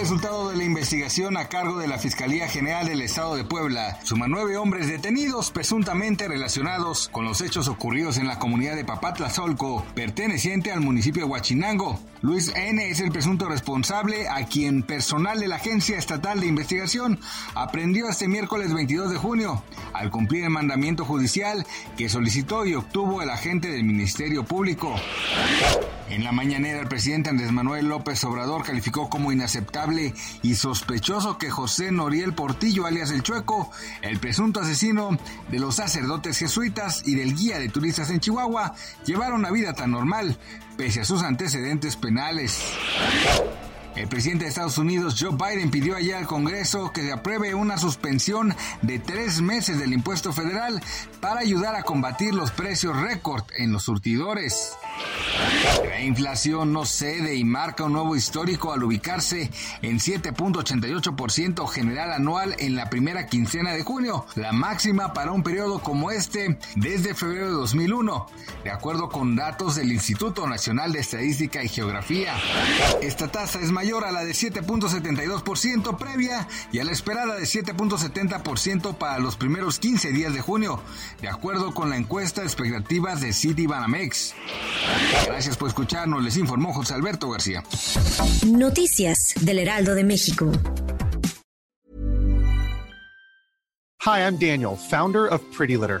Resultado de la investigación a cargo de la Fiscalía General del Estado de Puebla suma nueve hombres detenidos presuntamente relacionados con los hechos ocurridos en la comunidad de Papatlazolco, perteneciente al municipio de Huachinango. Luis N. es el presunto responsable a quien personal de la Agencia Estatal de Investigación aprendió este miércoles 22 de junio al cumplir el mandamiento judicial que solicitó y obtuvo el agente del Ministerio Público. En la mañanera, el presidente Andrés Manuel López Obrador calificó como inaceptable y sospechoso que José Noriel Portillo, alias el Chueco, el presunto asesino de los sacerdotes jesuitas y del guía de turistas en Chihuahua, llevara una vida tan normal, pese a sus antecedentes penales. El presidente de Estados Unidos, Joe Biden, pidió ayer al Congreso que se apruebe una suspensión de tres meses del impuesto federal para ayudar a combatir los precios récord en los surtidores. La inflación no cede y marca un nuevo histórico al ubicarse en 7.88% general anual en la primera quincena de junio, la máxima para un periodo como este desde febrero de 2001, de acuerdo con datos del Instituto Nacional de Estadística y Geografía. Esta tasa es mayor a la de 7.72% previa y a la esperada de 7.70% para los primeros 15 días de junio, de acuerdo con la encuesta expectativas de Citibanamex. Gracias por escucharnos, les informó José Alberto García. Noticias del Heraldo de México. Hi, I'm Daniel, founder of Pretty Litter.